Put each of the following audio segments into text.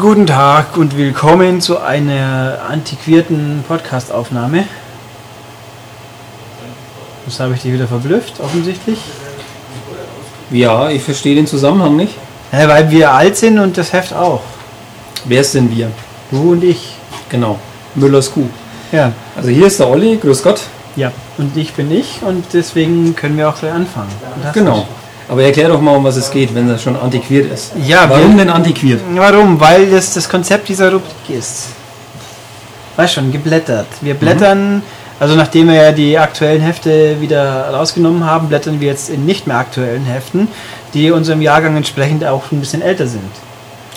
Guten Tag und willkommen zu einer antiquierten Podcast-Aufnahme. Das habe ich dich wieder verblüfft, offensichtlich. Ja, ich verstehe den Zusammenhang nicht. Ja, weil wir alt sind und das Heft auch. Wer ist denn wir? Du und ich. Genau. Müllers Kuh. Ja. Also hier ist der Olli, grüß Gott. Ja. Und ich bin ich und deswegen können wir auch gleich anfangen. Genau. Aber erklär doch mal, um was es geht, wenn das schon antiquiert ist. Ja, Warum wir- denn antiquiert? Warum? Weil das das Konzept dieser Rubrik ist. Weißt schon, geblättert. Wir blättern, also nachdem wir ja die aktuellen Hefte wieder rausgenommen haben, blättern wir jetzt in nicht mehr aktuellen Heften, die unserem Jahrgang entsprechend auch ein bisschen älter sind.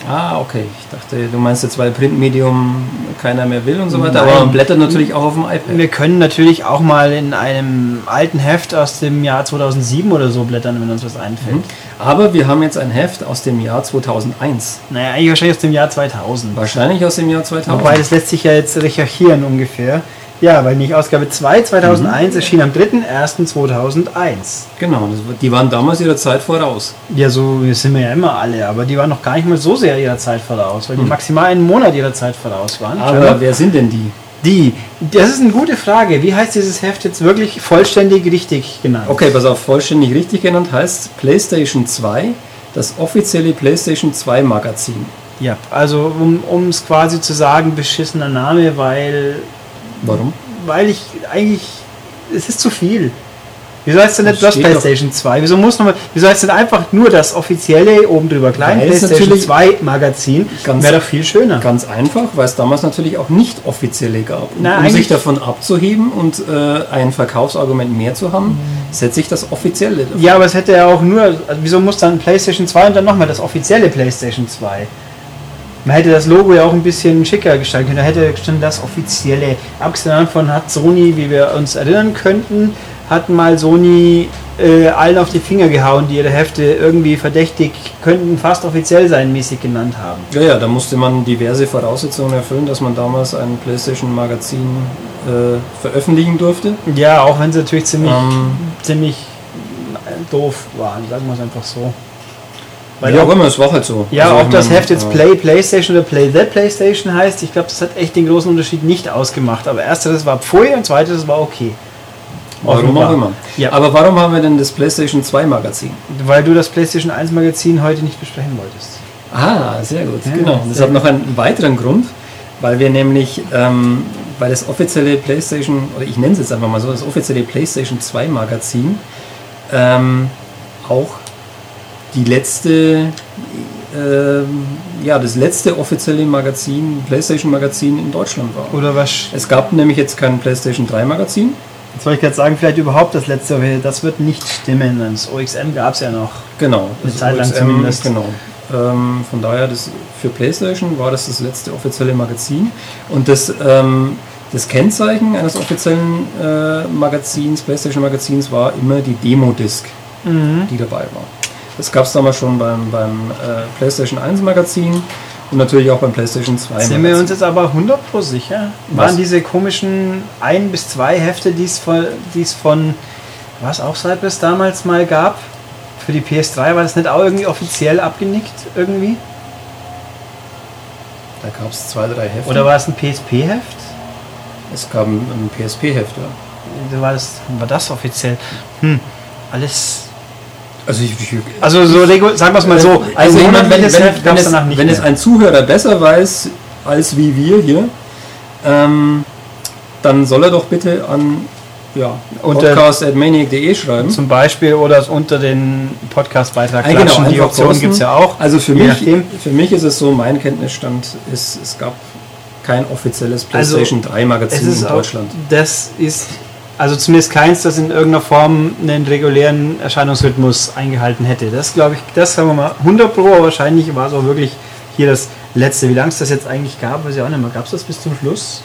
Ah, okay. Ich dachte, du meinst jetzt, weil Printmedium keiner mehr will und so weiter. Nein. Aber man blättert natürlich auch auf dem iPad. Wir können natürlich auch mal in einem alten Heft aus dem Jahr 2007 oder so blättern, wenn uns was einfällt. Mhm. Aber wir haben jetzt ein Heft aus dem Jahr 2001. Naja, eigentlich wahrscheinlich aus dem Jahr 2000. Wahrscheinlich aus dem Jahr 2000. Wobei, das lässt sich ja jetzt recherchieren ungefähr. Ja, weil nicht Ausgabe 2 2001 erschien am 3.1.2001. Genau, die waren damals ihrer Zeit voraus. Ja, so sind wir ja immer alle, aber die waren noch gar nicht mal so sehr ihrer Zeit voraus, weil die maximal einen Monat ihrer Zeit voraus waren. Aber wer sind denn die? die, das ist eine gute Frage. Wie heißt dieses Heft jetzt wirklich vollständig richtig genannt? Okay, pass auf, vollständig richtig genannt heißt PlayStation 2, das offizielle PlayStation 2 Magazin. Ja, also um es quasi zu sagen, beschissener Name, weil, Warum? weil ich eigentlich, es ist zu viel. Wieso heißt denn nicht Das das steht doch- PlayStation 2? Wieso muss nochmal, wieso heißt denn einfach nur das offizielle oben drüber klein Weil PlayStation natürlich 2 Magazin? Wäre doch viel schöner. Ganz einfach, weil es damals natürlich auch nicht offizielle gab. Und Na, um sich davon abzuheben und äh, ein Verkaufsargument mehr zu haben, setze ich das offizielle. davor. Ja, aber es hätte ja auch nur, also wieso muss dann PlayStation 2 und dann nochmal das offizielle PlayStation 2? Man hätte das Logo ja auch ein bisschen schicker gestalten können. Da hätte schon das offizielle. Abgesehen davon hat Sony, wie wir uns erinnern könnten, hat mal Sony äh, allen auf die Finger gehauen, die ihre Hefte irgendwie verdächtig, könnten fast offiziell sein, mäßig genannt haben. Ja, ja, da musste man diverse Voraussetzungen erfüllen, dass man damals ein PlayStation-Magazin äh, veröffentlichen durfte. Ja, auch wenn sie natürlich ziemlich, Ähm. ziemlich doof waren, sagen wir es einfach so. Weil ja, aber es war halt so. Ja, Also, ob ich das Heft jetzt äh, Play PlayStation oder Play the PlayStation heißt, ich glaube, das hat echt den großen Unterschied nicht ausgemacht. Aber ersteres war pfui und zweiteres war okay. Warum auch immer. Ja. Aber warum haben wir denn das PlayStation 2 Magazin? Weil du das PlayStation 1 Magazin heute nicht besprechen wolltest. Ah, sehr gut, Ja, genau. Das sehr hat noch einen weiteren Grund, weil wir nämlich, ähm, weil das offizielle PlayStation, oder ich nenne es jetzt einfach mal so, das offizielle PlayStation 2 Magazin ähm, auch die letzte, ähm, ja, das letzte offizielle Magazin, PlayStation Magazin in Deutschland war. Oder was? Es gab nämlich jetzt kein PlayStation 3 Magazin. Jetzt wollte ich gerade sagen, vielleicht überhaupt das letzte, aber das wird nicht stimmen. Das OXM gab es ja noch. Genau. Eine Zeit lang OXM, zumindest. Genau. Ähm, von daher, das, für PlayStation war das das letzte offizielle Magazin. Und das, ähm, das Kennzeichen eines offiziellen äh, Magazins, PlayStation-Magazins, war immer die Demo-Disc, die dabei war. Das gab es damals schon beim, beim äh, PlayStation 1 Magazin und natürlich auch beim PlayStation 2 Sind Magazin. wir uns jetzt aber 100 pro sicher? Was? Waren diese komischen ein bis zwei Hefte, die es von, die es von was auch Cypress damals mal gab? Für die PS3 war das nicht auch irgendwie offiziell abgenickt irgendwie? da gab es zwei, drei Hefte. Oder war es ein PSP-Heft? es gab ein, ein PSP-Heft, ja. War das, war das offiziell? Hm, alles. Also, ich, ich, Also so sagen wir es mal so, ein Also monatliches wenn, Heft wenn, gab es danach nicht wenn es ein Zuhörer besser weiß als wie wir hier, ähm, dann soll er doch bitte an ja, Unter- podcast.maniac.de schreiben. Zum Beispiel oder es unter den Podcast-Beitrag Ah, genau, klatschen. Die einfach Option gibt es ja auch. Also für mich, nachdem. für mich ist es so, mein Kenntnisstand ist, es gab kein offizielles Also, PlayStation 3 Es Magazin ist in auch, Deutschland. das ist also zumindest keins, das in irgendeiner Form einen regulären Erscheinungsrhythmus eingehalten hätte. Das glaube ich, das sagen wir mal 100 Pro, aber wahrscheinlich war es auch wirklich hier das letzte. Wie lange es das jetzt eigentlich gab, weiß ich auch nicht mehr. Gab es das bis zum Schluss?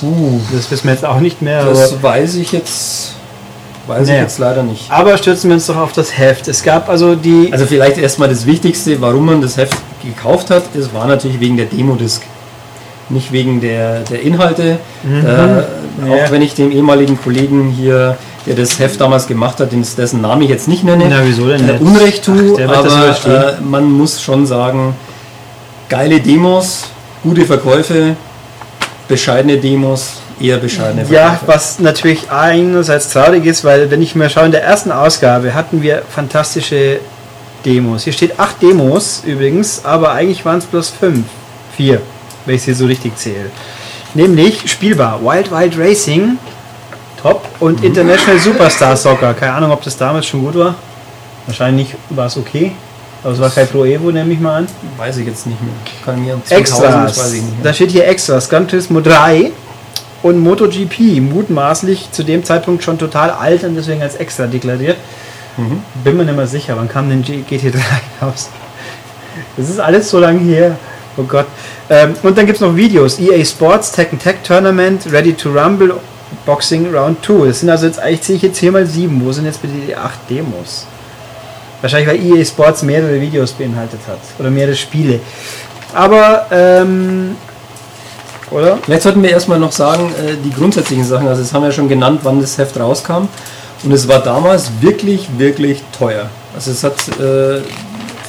Puh, Das wissen wir jetzt auch nicht mehr. das weiß ich jetzt, weiß Naja. ich jetzt leider nicht. aber stürzen wir uns doch auf das Heft. Es gab also die. Also vielleicht erstmal das Wichtigste, warum man das Heft gekauft hat, es war natürlich wegen der Demo-Disc. Nicht wegen der, der Inhalte. Mhm. Äh, Ja. Auch wenn ich dem ehemaligen Kollegen hier, der das Heft damals gemacht hat, dessen Namen ich jetzt nicht nenne, Na, wieso denn äh? Unrecht tue, aber äh, man muss schon sagen, geile Demos, gute Verkäufe, bescheidene Demos, eher bescheidene Verkäufe. Ja, was natürlich einerseits traurig ist, weil wenn ich mir schaue, in der ersten Ausgabe hatten wir fantastische Demos. Hier steht acht Demos übrigens, aber eigentlich waren es bloß fünf. Vier, wenn ich sie so richtig zähle. Nämlich spielbar Wild Wild Racing, top, und International Superstar Soccer. Keine Ahnung, ob das damals schon gut war. Wahrscheinlich war es okay. Aber es war kein Pro Evo, nehme ich mal an. Weiß ich jetzt nicht mehr. Kann mir Extras. weiß ich nicht Da mehr. steht hier Extras. Gran Turismo 3 und MotoGP. Mutmaßlich zu dem Zeitpunkt schon total alt und deswegen als extra deklariert. Mhm. Bin mir nicht mehr sicher. Wann kam denn G- GT3 raus? Das ist alles so lange her. Oh Gott. Ähm, und dann gibt es noch Videos. EA Sports, Tekken Tech Tournament, Ready to Rumble, Boxing Round 2. Das sind also jetzt eigentlich, sehe ich jetzt hier mal sieben. Wo sind jetzt bitte die acht Demos? Wahrscheinlich, weil EA Sports mehrere Videos beinhaltet hat. Oder mehrere Spiele. Aber, ähm, oder? Vielleicht sollten wir erstmal noch sagen, äh, die grundsätzlichen Sachen. Also, das haben wir schon genannt, wann das Heft rauskam. Und es war damals wirklich, wirklich teuer. Also, es hat äh,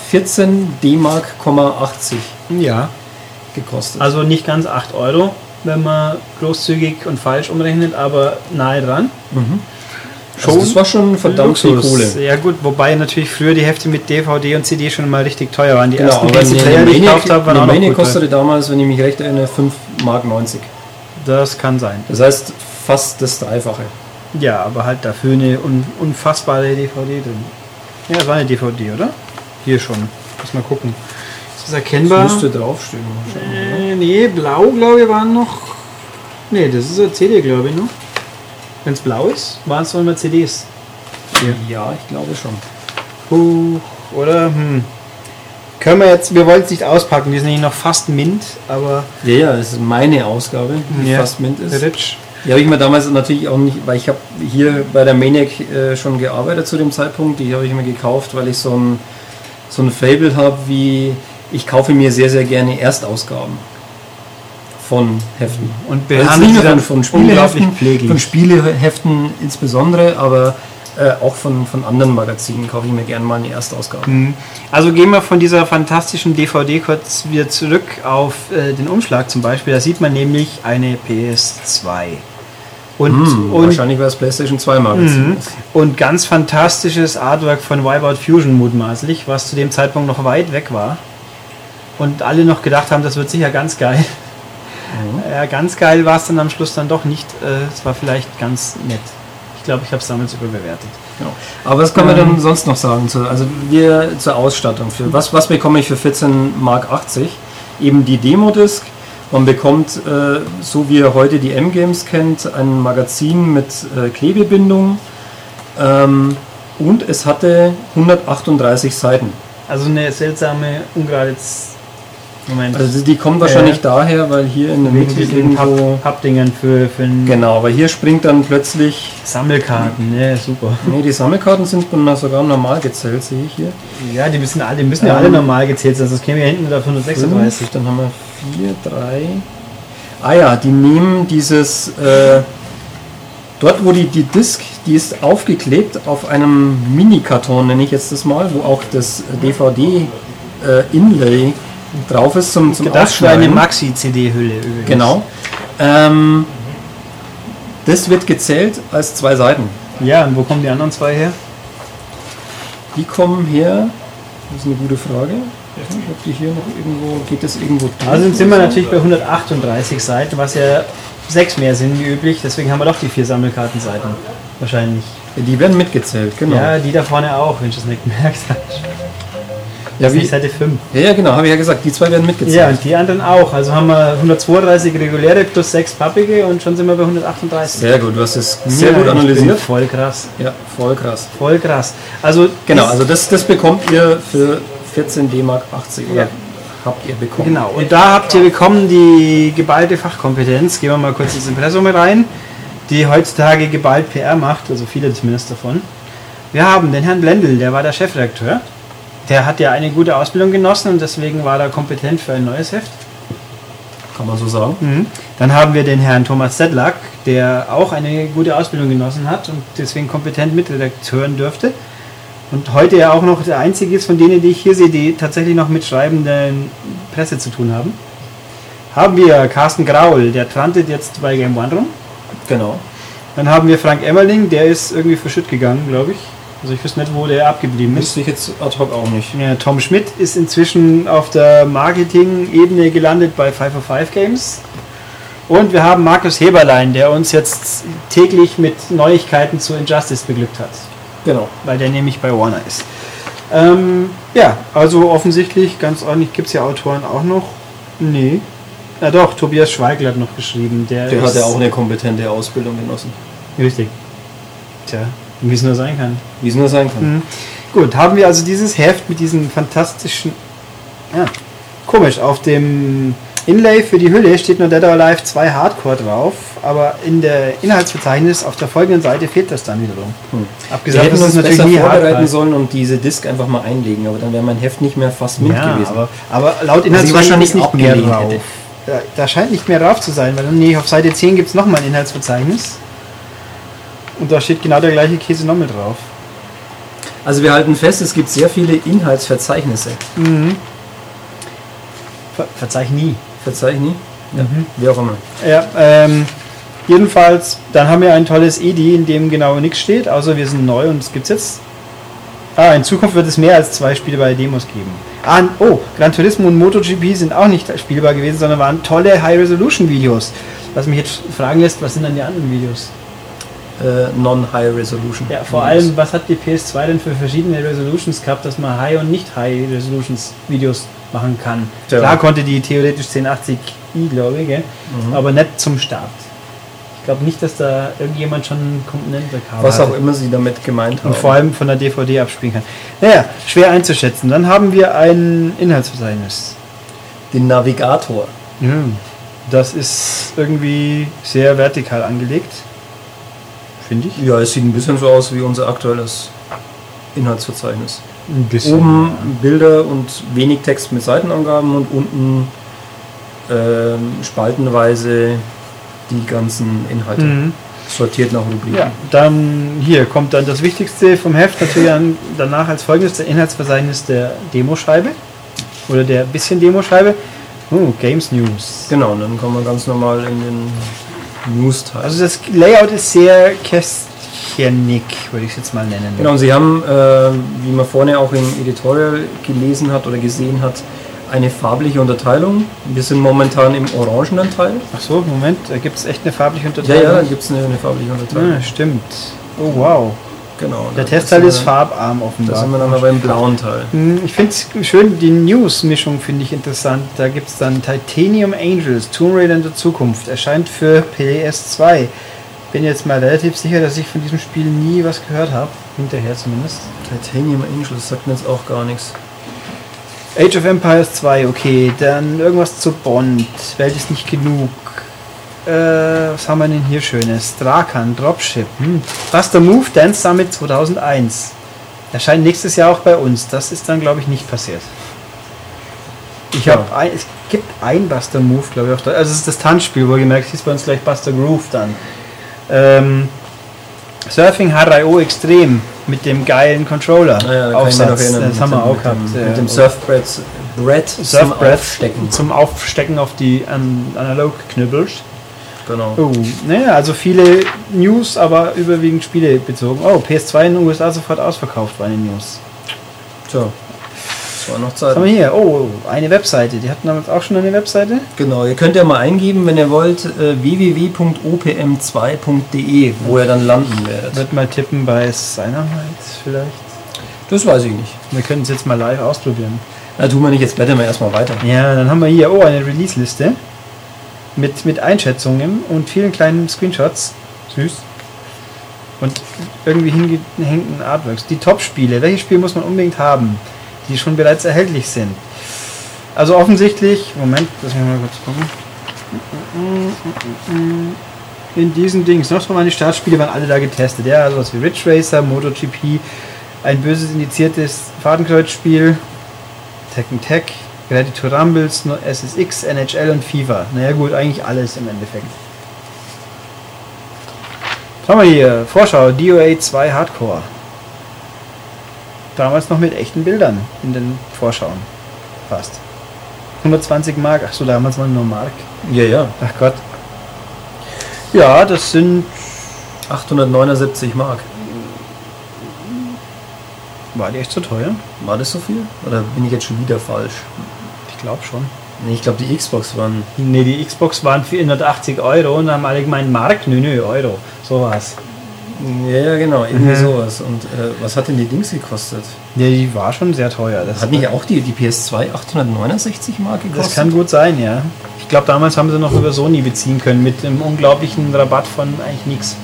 14 D-Mark, 80 Ja. gekostet. Also nicht ganz 8 Euro, wenn man großzügig und falsch umrechnet, aber nahe dran. also das war schon verdammt viel. Kohle. Ja gut, wobei natürlich früher die Hefte mit DVD und CD schon mal richtig teuer waren. Die Genau, ersten die ich gekauft habe, waren eine auch noch Mania gut teuer. kostete damals, wenn ich mich recht erinnere, 5 Mark 90. Das kann sein. Das heißt fast das Dreifache. Ja, aber halt dafür eine un unfassbare DVD drin. Ja, das war eine DVD, oder? Hier schon. Muss mal gucken. Ist das erkennbar? Das müsste draufstehen. Äh, nee, blau glaube ich waren noch. Nee, das ist eine CD, glaube ich, noch. Wenn es blau ist, waren es noch immer CDs. oder? Ja, ich glaube schon. Huch, oder? Hm. Können wir jetzt, wir wollen es nicht auspacken, die sind nämlich noch fast mint, aber Ja, ja, das ist meine Ausgabe, die Ja. fast mint ist. Rich. Die habe ich mir damals natürlich auch nicht, weil ich habe hier bei der Maniac äh, schon gearbeitet zu dem Zeitpunkt. Die habe ich mir gekauft, weil ich so ein, so ein Fable habe, wie ich kaufe mir sehr, sehr gerne Erstausgaben von Heften. Und Also sie nur dann von, Spieleheften, pfleglich. von Spieleheften insbesondere, aber äh, auch von, von anderen Magazinen kaufe ich mir gerne mal eine Erstausgabe. Mhm. Also gehen wir von dieser fantastischen DVD kurz wieder zurück auf äh, den Umschlag zum Beispiel. Da sieht man nämlich eine PS2. Und, Hm, und, wahrscheinlich war es PlayStation 2 Magazin. Mhm. und ganz fantastisches Artwork von Wipeout Fusion mutmaßlich, was zu dem Zeitpunkt noch weit weg war. Und alle noch gedacht haben, das wird sicher ganz geil. Ja, ganz geil war es dann am Schluss dann doch nicht. Äh, Es war vielleicht ganz nett. Ich glaube, ich habe es damals überbewertet. Genau. Aber was kann man Ähm. dann sonst noch sagen? Zu, also wir zur Ausstattung. Für was, was bekomme ich für 14 Mark 80? Eben die Demo-Disc. Man bekommt, äh, so wie ihr heute die M-Games kennt, ein Magazin mit äh, Klebebindung. Ähm, und es hatte 138 Seiten. Also eine seltsame, ungerade Moment. Also die kommt wahrscheinlich Äh, daher, weil hier in der Mitte irgendwo... Papp- Pappdingern für, für Genau, weil hier springt dann plötzlich... Sammelkarten. Ja, super. Nee, die Sammelkarten sind sogar normal gezählt, sehe ich hier. Ja, die müssen alle, die müssen ja Ähm, alle normal gezählt sein, sonst kämen wir hinten auf 136. Fünf, dann haben wir 4, 3. Ah ja, die nehmen dieses, äh, dort wo die, die Disk, die ist aufgeklebt auf einem Mini-Karton, nenne ich jetzt das mal, wo auch das DVD-Inlay drauf ist zum, zum Gedacht für eine Ausschneiden. Maxi-CD-Hülle übrigens. Genau. Ähm, das wird gezählt als zwei Seiten. Ja, und wo kommen die anderen zwei her? Die kommen her, das ist eine gute Frage. Ob die hier noch irgendwo, geht das irgendwo durch? Also sind wir natürlich bei 138 Seiten, was ja sechs mehr sind wie üblich. Deswegen haben wir doch die vier Sammelkartenseiten. Wahrscheinlich. Die werden mitgezählt, genau. Ja, die da vorne auch, wenn ich das nicht gemerkt habe. Ja, Das wie, Seite 5. ja, ja, genau, habe ich ja gesagt, die zwei werden mitgezählt. Ja, und die anderen auch. Also haben wir 132 reguläre plus 6 pappige und schon sind wir bei 138. Sehr gut, du hast es sehr Ja, gut analysiert. Voll krass. Ja, voll krass. Voll krass. Also Genau, also das, das bekommt ihr für 14 D-Mark 80 oder Ja. habt ihr bekommen. Genau, und da habt ihr bekommen die geballte Fachkompetenz. Gehen wir mal kurz ins Impressum rein, die heutzutage geballt PR macht, also viele zumindest davon. Wir haben den Herrn Blendl, der war der Chefredakteur. Der hat ja eine gute Ausbildung genossen und deswegen war er kompetent für ein neues Heft. Kann man so sagen. Dann haben wir den Herrn Thomas Sedlak, der auch eine gute Ausbildung genossen hat und deswegen kompetent Mitredakteuren dürfte. Und heute ja auch noch der einzige ist von denen, die ich hier sehe, die tatsächlich noch mit schreibenden Presse zu tun haben. Haben wir Carsten Graul, der trantet jetzt bei Game One rum. Genau. Dann haben wir Frank Emmerling, der ist irgendwie verschütt gegangen, glaube ich. Also ich wüsste nicht, wo der abgeblieben ist. Wüsste ich jetzt ad hoc auch nicht. Ja, Tom Schmidt ist inzwischen auf der Marketing-Ebene gelandet bei 505 Games. Und wir haben Markus Heberlein, der uns jetzt täglich mit Neuigkeiten zu Injustice beglückt hat. Genau. Weil der nämlich bei Warner ist. Ähm, ja, also offensichtlich, ganz ordentlich, gibt es ja Autoren auch noch. Nee. Ja doch, Tobias Schweigl hat noch geschrieben. Der, Der hat ja auch eine kompetente Ausbildung genossen. Richtig. Tja, wie es nur sein kann. Wie es nur sein kann. Mhm. Gut, haben wir also dieses Heft mit diesen fantastischen. Ja, komisch, auf dem Inlay für die Hülle steht nur Dead or Alive 2 Hardcore drauf, aber in der Inhaltsverzeichnis auf der folgenden Seite fehlt das dann wiederum. Hm. Abgesehen Wir hätten dass uns es besser vorbereiten Hardcore- sollen und diese Disc einfach mal einlegen, aber dann wäre mein Heft nicht mehr fast mit ja, gewesen. aber, aber laut ich Inhaltsverzeichnis nicht mehr drauf. Da, da scheint nicht mehr drauf zu sein, weil nee, auf Seite 10 gibt es nochmal ein Inhaltsverzeichnis. Und da steht genau der gleiche Käse nochmal drauf. Also wir halten fest, es gibt sehr viele Inhaltsverzeichnisse. Mhm. Ver verzeih nie. Verzeih nie? Ja, Mhm. wie auch immer. Ja, ähm, jedenfalls, dann haben wir ein tolles EDI, in dem genau nichts steht, außer wir sind neu und es gibt's jetzt. Ah, in Zukunft wird es mehr als zwei spielbare Demos geben. Ah, oh, Gran Turismo und MotoGP sind auch nicht spielbar gewesen, sondern waren tolle High-Resolution-Videos. Was mich jetzt fragen lässt, was sind dann die anderen Videos? Äh, Non-High Resolution. Ja, vor allem, was hat die PS2 denn für verschiedene Resolutions gehabt, dass man High- und nicht High-Resolutions-Videos machen kann? Tja. Klar konnte die theoretisch 1080i, glaube ich? Mhm. aber nicht zum Start. Ich glaube nicht, dass da irgendjemand schon Komponente Was auch immer sie damit gemeint haben. und vor allem von der DVD abspielen kann. Naja, schwer einzuschätzen. Dann haben wir ein Inhaltsverzeichnis. den Navigator. Ja, das ist irgendwie sehr vertikal angelegt. Finde ich. Ja, es sieht ein bisschen so aus wie unser aktuelles Inhaltsverzeichnis. Ein bisschen. Oben Bilder und wenig Text mit Seitenangaben und unten ähm, spaltenweise die ganzen Inhalte. Mhm. Sortiert nach Rubriken. Ja, dann hier kommt dann das Wichtigste vom Heft natürlich an, danach als folgendes der Inhaltsverzeichnis der Demoscheibe oder der bisschen Demoscheibe. Oh, Games News. Genau, und dann kommen wir ganz normal in den News-Teil. Also das Layout ist sehr kästchenig, würde ich es jetzt mal nennen. Genau, und Sie haben, äh, wie man vorne auch im Editorial gelesen hat oder gesehen hat, eine farbliche Unterteilung. Wir sind momentan im orangenen Teil. Ach so, Moment, da gibt es echt eine farbliche Ja, Unterteilung. ja, da gibt es eine, eine farbliche Unterteilung. Ah, stimmt. Oh wow. Genau. Der da Teil sind ist farbarm Da offenbar. sind wir dann aber im blauen Teil. Hm, Ich finde es schön, die News-Mischung finde ich interessant. Da gibt es dann Titanium Angels, Tomb Raider in der Zukunft, erscheint für PS2. Bin jetzt mal relativ sicher, dass ich von diesem Spiel nie was gehört habe. Hinterher zumindest. Titanium Angels sagt mir jetzt auch gar nichts. Age of Empires 2, okay. Dann irgendwas zu Bond. Welt ist nicht genug. Äh, was haben wir denn hier Schönes? Drakan, Dropship. Hm. Buster Move Dance Summit 2001. Erscheint nächstes Jahr auch bei uns. Das ist dann, glaube ich, nicht passiert. Ich Ja. habe es gibt ein Buster Move, glaube ich, auf Deutsch. Also es ist das Tanzspiel, wo gemerkt, hieß bei uns gleich Buster Groove dann. Ähm, Surfing H3O Extrem mit dem geilen Controller. Da mich noch Aufsatz. das mit haben wir dem- auch mit gehabt. Ja. mit dem Surfbrett Brett zum Aufstecken. zum Aufstecken auf die an Analog-Knüppels. Genau. Oh, naja, also viele News, aber überwiegend Spiele bezogen. Oh, PS2 in den USA sofort ausverkauft, war eine News. Tja, das war noch Was haben Zeit. wir hier? Oh, eine Webseite. Die hatten damals auch schon eine Webseite. Genau, ihr könnt ja mal eingeben, wenn ihr wollt, äh, www.opm2.de, wo ihr dann landen werdet. Wird mal tippen bei Cybernight vielleicht. Das weiß ich nicht. Wir können es jetzt mal live ausprobieren. Na, tun wir nicht, jetzt blättern wir erstmal weiter. Ja, dann haben wir hier, oh, eine Release-Liste. Mit, mit Einschätzungen und vielen kleinen Screenshots. Süß. Und irgendwie hingehängten Artworks. Die Top-Spiele. Welche Spiele muss man unbedingt haben, die schon bereits erhältlich sind? Also offensichtlich, Moment, lass mich mal kurz gucken. In diesen Dings, noch so meine Startspiele waren alle da getestet. Ja, also was wie Ridge Racer, MotoGP, ein böses indiziertes Fadenkreuzspiel, Tekken Tech, To Rumbles, nur SSX, NHL und FIFA. Naja gut, eigentlich alles im Endeffekt. Schauen wir hier, Vorschau, DOA 2 Hardcore. damals noch mit echten Bildern in den Vorschauen. Fast. 120 Mark, ach so, damals waren nur Mark. Ja, ja. Ach Gott. Ja, das sind. 879 Mark. War die echt so teuer? War das so viel? Oder bin ich jetzt schon wieder falsch? Ich glaube schon. Nee, ich glaube, die Xbox waren. Nee, die Xbox waren 480 Euro und haben alle gemeint Mark, nö, nö, Euro. So war's. Ja, ja, genau, irgendwie Mhm. sowas. Und äh, was hat denn die Dings gekostet? Ja, die war schon sehr teuer. Das, Hat nicht auch die, die PS2 869 Mark gekostet? das kann gut sein, ja. Ich glaube, damals haben sie noch über Sony beziehen können mit einem unglaublichen Rabatt von eigentlich nichts.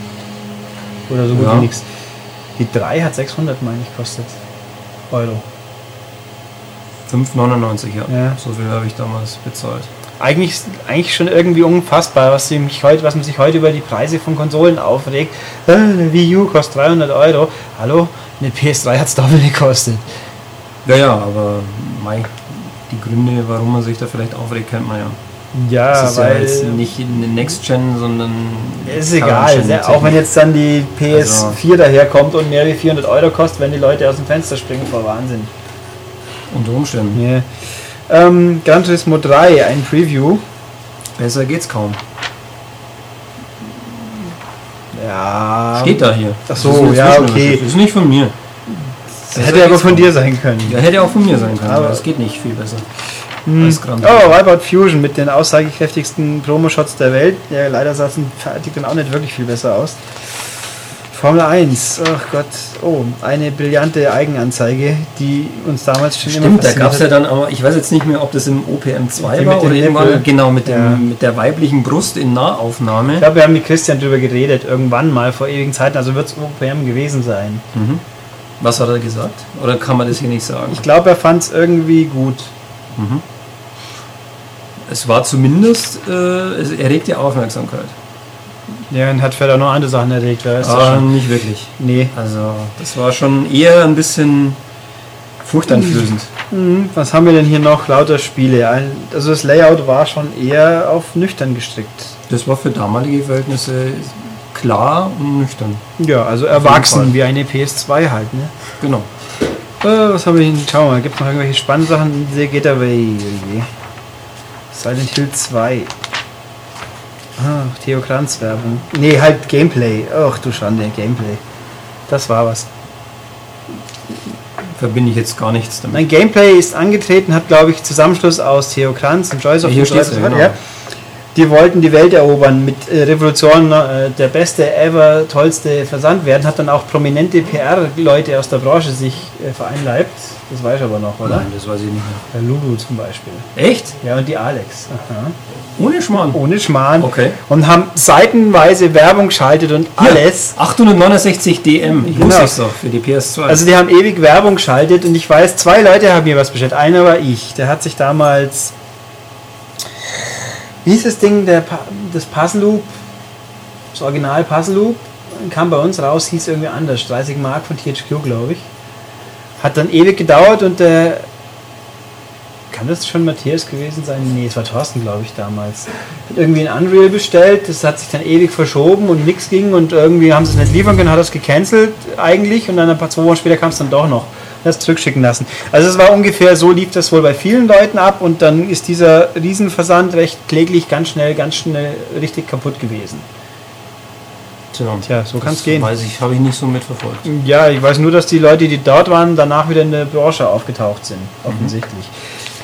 Oder so gut Ja. wie nichts. Die 3 hat 600, meine ich, kostet. Euro. 5,99, ja. Ja. So viel habe ich damals bezahlt. Eigentlich, eigentlich schon irgendwie unfassbar, was, sie mich heute, was man sich heute über die Preise von Konsolen aufregt. Äh, Eine Wii U kostet 300 Euro. Hallo? Eine PS3 hat es doppelt gekostet. Ja, ja, aber mei, die Gründe, warum man sich da vielleicht aufregt, kennt man ja. Ja, Das ist ja weil jetzt nicht eine Next-Gen, sondern. ist egal. Ne? Auch wenn jetzt dann die Also- PS4 daherkommt und mehr wie 400 Euro kostet, wenn die Leute aus dem Fenster springen vor Wahnsinn. Unter Umständen. Ja. Ähm, Gran Turismo 3, ein Preview. Besser geht's kaum. Ja. Steht da hier. Ach so, Das ja, okay. Das ist nicht von mir. Das hätte aber von dir sein können. Ja, hätte auch von mir sein können, Aber- es geht nicht viel besser. Hm. Oh, Wipeout Fusion mit den aussagekräftigsten Promo-Shots der Welt. Ja, leider sah es fertig dann auch nicht wirklich viel besser aus. Formel 1, ach Gott, oh, eine brillante Eigenanzeige, die uns damals schon Stimmt, da gab es ja dann aber, ich weiß jetzt nicht mehr, ob das im OPM 2 Mit war oder irgendwann, genau, mit, dem, Ja. mit der weiblichen Brust in Nahaufnahme. Ich glaube, wir haben mit Christian drüber geredet, irgendwann mal vor ewigen Zeiten, also wird es OPM gewesen sein. Mhm. Was hat er gesagt? Oder kann man das hier nicht sagen? Ich glaube, er fand es irgendwie gut. Mhm. Es war zumindest, äh, es erregte Aufmerksamkeit. Ja, und hat vielleicht auch noch andere Sachen erregt. Da ist er Aber schon, nicht wirklich. nee. Also, das war schon eher ein bisschen furchteinflößend. Mhm, Was haben wir denn hier noch? Lauter Spiele. Also das Layout war schon eher auf nüchtern gestrickt. Das war für damalige Verhältnisse klar und nüchtern. Ja, also erwachsen, wie eine PS2 halt, ne? Genau. Äh, was haben wir hier? Schauen wir mal, gibt es noch irgendwelche spannenden Sachen? The Getaway. Silent Hill 2. Ach, Theo Kranz Werbung. Nee, halt Gameplay. Ach du Schande, Gameplay. Das war was. Verbinde ich jetzt gar nichts damit. Mein Gameplay ist angetreten, hat glaube ich Zusammenschluss aus Theo Kranz und Joyce of Hier steht's und so ja, genau. Die wollten die Welt erobern mit äh, Revolution, äh, der beste ever, tollste Versand werden, hat dann auch prominente PR-Leute aus der Branche sich äh, vereinleibt. Das weiß ich aber noch, oder? Nein, das weiß ich nicht mehr. Der Lulu zum Beispiel. Echt? Ja, und die Alex. Aha. Ohne Schmarrn. Ohne Schmarrn. Okay. Und haben seitenweise Werbung geschaltet und alles. 869 DM. Ich Genau. wusste für die PS2. Also die haben ewig Werbung geschaltet und ich weiß, zwei Leute haben mir was bestellt. Einer war ich. Der hat sich damals. Wie hieß das Ding, der das Puzzle Loop? Das Original Puzzle Loop kam bei uns raus, hieß irgendwie anders. 30 Mark von THQ, glaube ich. Hat dann ewig gedauert und der. Kann das schon Matthias gewesen sein? Nee, es war Thorsten, glaube ich, damals. Hat irgendwie ein Unreal bestellt, das hat sich dann ewig verschoben und nichts ging und irgendwie haben sie es nicht liefern können, hat es gecancelt eigentlich und dann ein paar zwei Wochen später kam es dann doch noch. Das zurückschicken lassen. Also es war ungefähr so, lief das wohl bei vielen Leuten ab und dann ist dieser Riesenversand recht kläglich ganz schnell, ganz schnell richtig kaputt gewesen. Tja, Tja, so kann's das gehen. Weiß ich, habe ich nicht so mitverfolgt. Ja, ich weiß nur, dass die Leute, die dort waren, danach wieder in der Branche aufgetaucht sind, offensichtlich.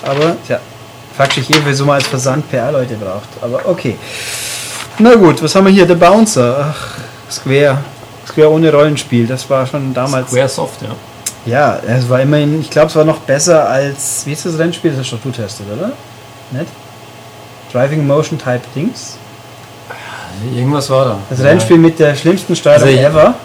Aber, ja, fragt sich eh, wieso man als Versand PR-Leute braucht. Aber okay. Na gut, was haben wir hier? The Bouncer. Ach, Square. Square ohne Rollenspiel. Das war schon damals. Squaresoft, ja. Ja, es war immerhin, ich glaube, es war noch besser als. Wie ist das Rennspiel? Das doch du testet, oder? Nicht? Driving Motion Type Dings. Irgendwas war da. Das ja. Rennspiel mit der schlimmsten Steuerung Also ever.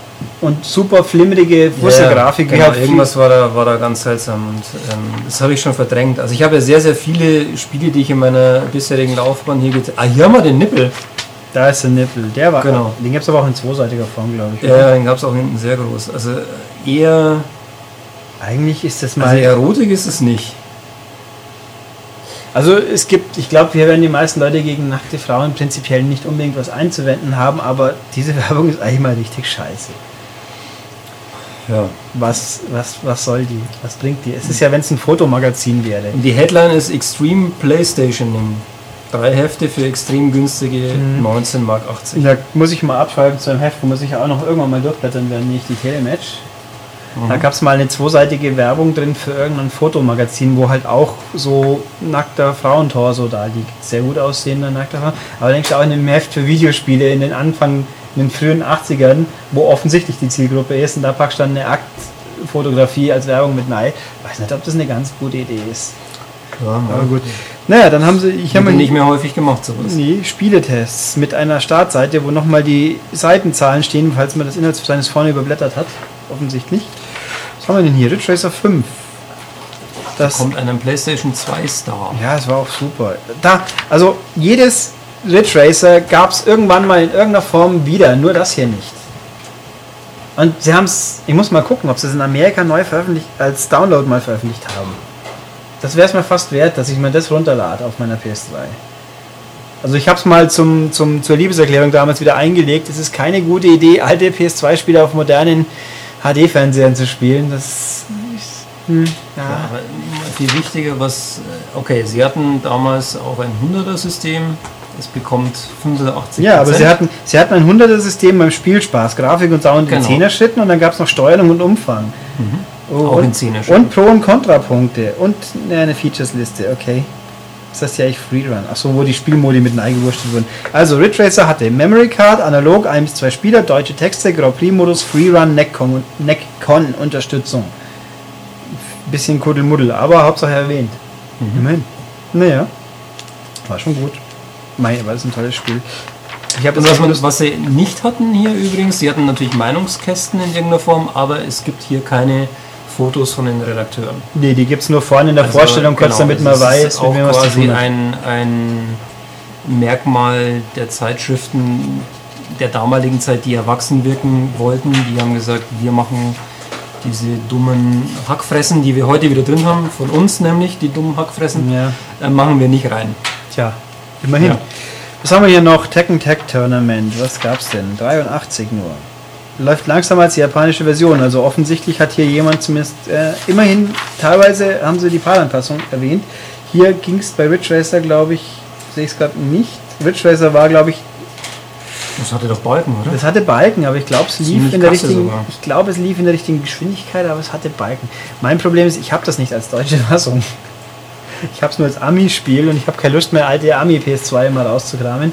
Und super flimmerige Fusselgrafik. Ja, genau, irgendwas war da, war da ganz seltsam und ähm, das habe ich schon verdrängt. Also ich habe ja sehr, sehr viele Spiele, die ich in meiner bisherigen Laufbahn hier gezeigt Ah, hier haben wir den Nippel. Da ist der Nippel. Der war. Genau. Den gibt es aber auch in zweiseitiger Form, glaube ich. Ja, den gab es auch hinten sehr groß. Also eher, Eigentlich ist das also mal. Erotik ist es nicht. Also es gibt, ich glaube, hier werden die meisten Leute gegen nackte Frauen prinzipiell nicht unbedingt was einzuwenden haben, aber diese Werbung ist eigentlich mal richtig scheiße. Ja. Was, was, was soll die? Was bringt die? Es ist ja, wenn es ein Fotomagazin wäre. Und die Headline ist Extreme Playstationing. Drei Hefte für extrem günstige 19 Mark 80. Da muss ich mal abschreiben zu einem Heft, wo muss ich auch noch irgendwann mal durchblättern werden, nicht die Telematch. Da gab es mal eine zweiseitige Werbung drin für irgendein Fotomagazin, wo halt auch so nackter Frauentorso da liegt. Sehr gut aussehender nackter Frau. Aber denkst du auch in einem Heft für Videospiele in den Anfang, in den frühen 80ern, wo offensichtlich die Zielgruppe ist und da packst du dann eine Aktfotografie als Werbung mit rein. Weiß nicht, ob das eine ganz gute Idee ist. Ja, Aber gut. Naja, dann haben sie, ich habe nicht mehr häufig gemacht, sowas. Nee, Spieletests mit einer Startseite, wo nochmal die Seitenzahlen stehen, falls man das Inhaltsverzeichnis vorne überblättert hat. Offensichtlich. Was haben wir denn hier? Ridge Racer 5. Das, Kommt einem PlayStation 2 Star. ja, es war auch super. Da, also jedes Ridge Racer gab es irgendwann mal in irgendeiner Form wieder, nur das hier nicht. Und sie haben es, ich muss mal gucken, ob sie es in Amerika neu veröffentlicht, als Download mal veröffentlicht haben. Das wäre es mir fast wert, dass ich mir das runterlade auf meiner PS3. Also ich habe es mal zum, zum, zur Liebeserklärung damals wieder eingelegt. Es ist keine gute Idee, alte PS2-Spiele auf modernen HD-Fernsehern zu spielen. Das ist, hm, Ja, ja. aber viel wichtiger, was. äh, Okay, sie hatten damals auch ein 100er-System. Es bekommt 85 Ja, aber sie hatten, sie hatten ein 100er-System beim Spielspaß, Grafik und Sound in Genau. 10er-Schritten und dann gab es noch Steuerung und Umfang. Oh, Auch und, in 10er-Schritten. Und Pro- und Kontrapunkte und ne, eine Features-Liste, okay. Das heißt ja eigentlich Freerun. Achso, wo die Spielmodi mit eingewurschtelt wurden. Also, Ridge Racer hatte Memory Card, analog 1 bis 2 Spieler, deutsche Texte, Grand Prix-Modus, Freerun, Neckcon- Neckcon-Unterstützung. Bisschen Kuddelmuddel, aber Hauptsache erwähnt. Immerhin. Naja, war schon gut. Mein, war das ein tolles Spiel. Ich habe jetzt was, was sie nicht hatten hier übrigens, sie hatten natürlich Meinungskästen in irgendeiner Form, aber es gibt hier keine Fotos von den Redakteuren. Nee, die gibt es nur vorne in der Also, Vorstellung, kurz genau, damit man weiß, mit wem was zu quasi tun hat. ein, ein Merkmal der Zeitschriften der damaligen Zeit, die erwachsen wirken wollten. Die haben gesagt, wir machen diese dummen Hackfressen, die wir heute wieder drin haben, von uns nämlich, die dummen Hackfressen, Ja, äh, machen wir nicht rein. tja, immerhin. Ja. Was haben wir hier noch? Tekken Tag Tournament. Was gab's denn? 83 nur. Läuft langsam als die japanische Version. Also offensichtlich hat hier jemand zumindest äh, immerhin, teilweise haben sie die PAL-Anpassung erwähnt. Hier ging es bei Ridge Racer, glaube ich, sehe ich es gerade nicht. Ridge Racer war, glaube ich, Das hatte doch Balken, oder? Das hatte Balken, aber ich glaube, es lief in der richtigen. sogar. Ich glaube, es lief in der richtigen Geschwindigkeit, aber es hatte Balken. Mein Problem ist, ich habe das nicht als deutsche Fassung. Ich habe es nur als Ami-Spiel und ich habe keine Lust mehr, alte Ami PS2 mal rauszukramen.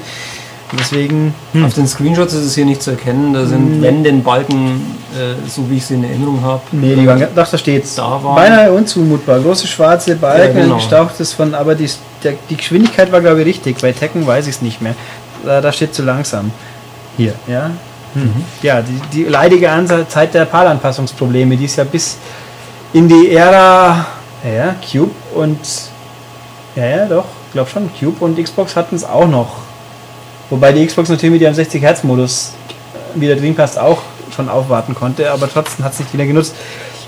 Deswegen. Auf den Screenshots ist es hier nicht zu erkennen. Da sind, wenn den Balken, äh, so wie ich sie in Erinnerung habe, Nee, die waren, doch, da steht's. Da waren- Beinahe unzumutbar. Große schwarze Balken, Ja, genau. gestauchtes von, aber die, der, die Geschwindigkeit war, glaube ich, richtig. Bei Tekken weiß ich es nicht mehr. Da, da steht zu langsam. Hier, ja. Hm. Ja, die, die leidige Anzahl Zeit der PAL-Anpassungsprobleme, die ist ja bis in die Ära ja, Cube und ja, ja, doch, glaube schon, Cube und Xbox hatten es auch noch. Wobei die Xbox natürlich mit ihrem 60 Hertz Modus äh, wie der Dreamcast auch schon aufwarten konnte, aber trotzdem hat es nicht wieder genutzt.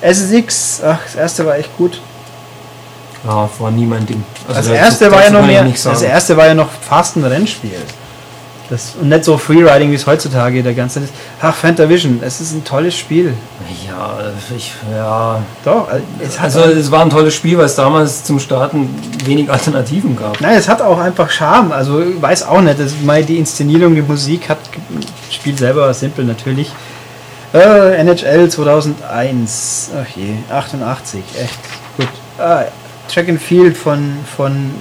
SSX, ach, das erste war echt gut. ja, war nie mein Ding. Also Das erste war ja noch mehr, das erste war ja noch fast ein Rennspiel. Das, und nicht so Freeriding, wie es heutzutage der ganze ist. Ach, Fantavision, es ist ein tolles Spiel. Ja, ich, ja. Doch, äh, es Also es war ein tolles Spiel, weil es damals zum Starten wenig Alternativen gab. Nein, es hat auch einfach Charme. Also ich weiß auch nicht, das, mal die Inszenierung, die Musik hat das Spiel selber war simpel natürlich. Äh, NHL 2001, ach je, 88, echt gut. Ah, Track and Field von von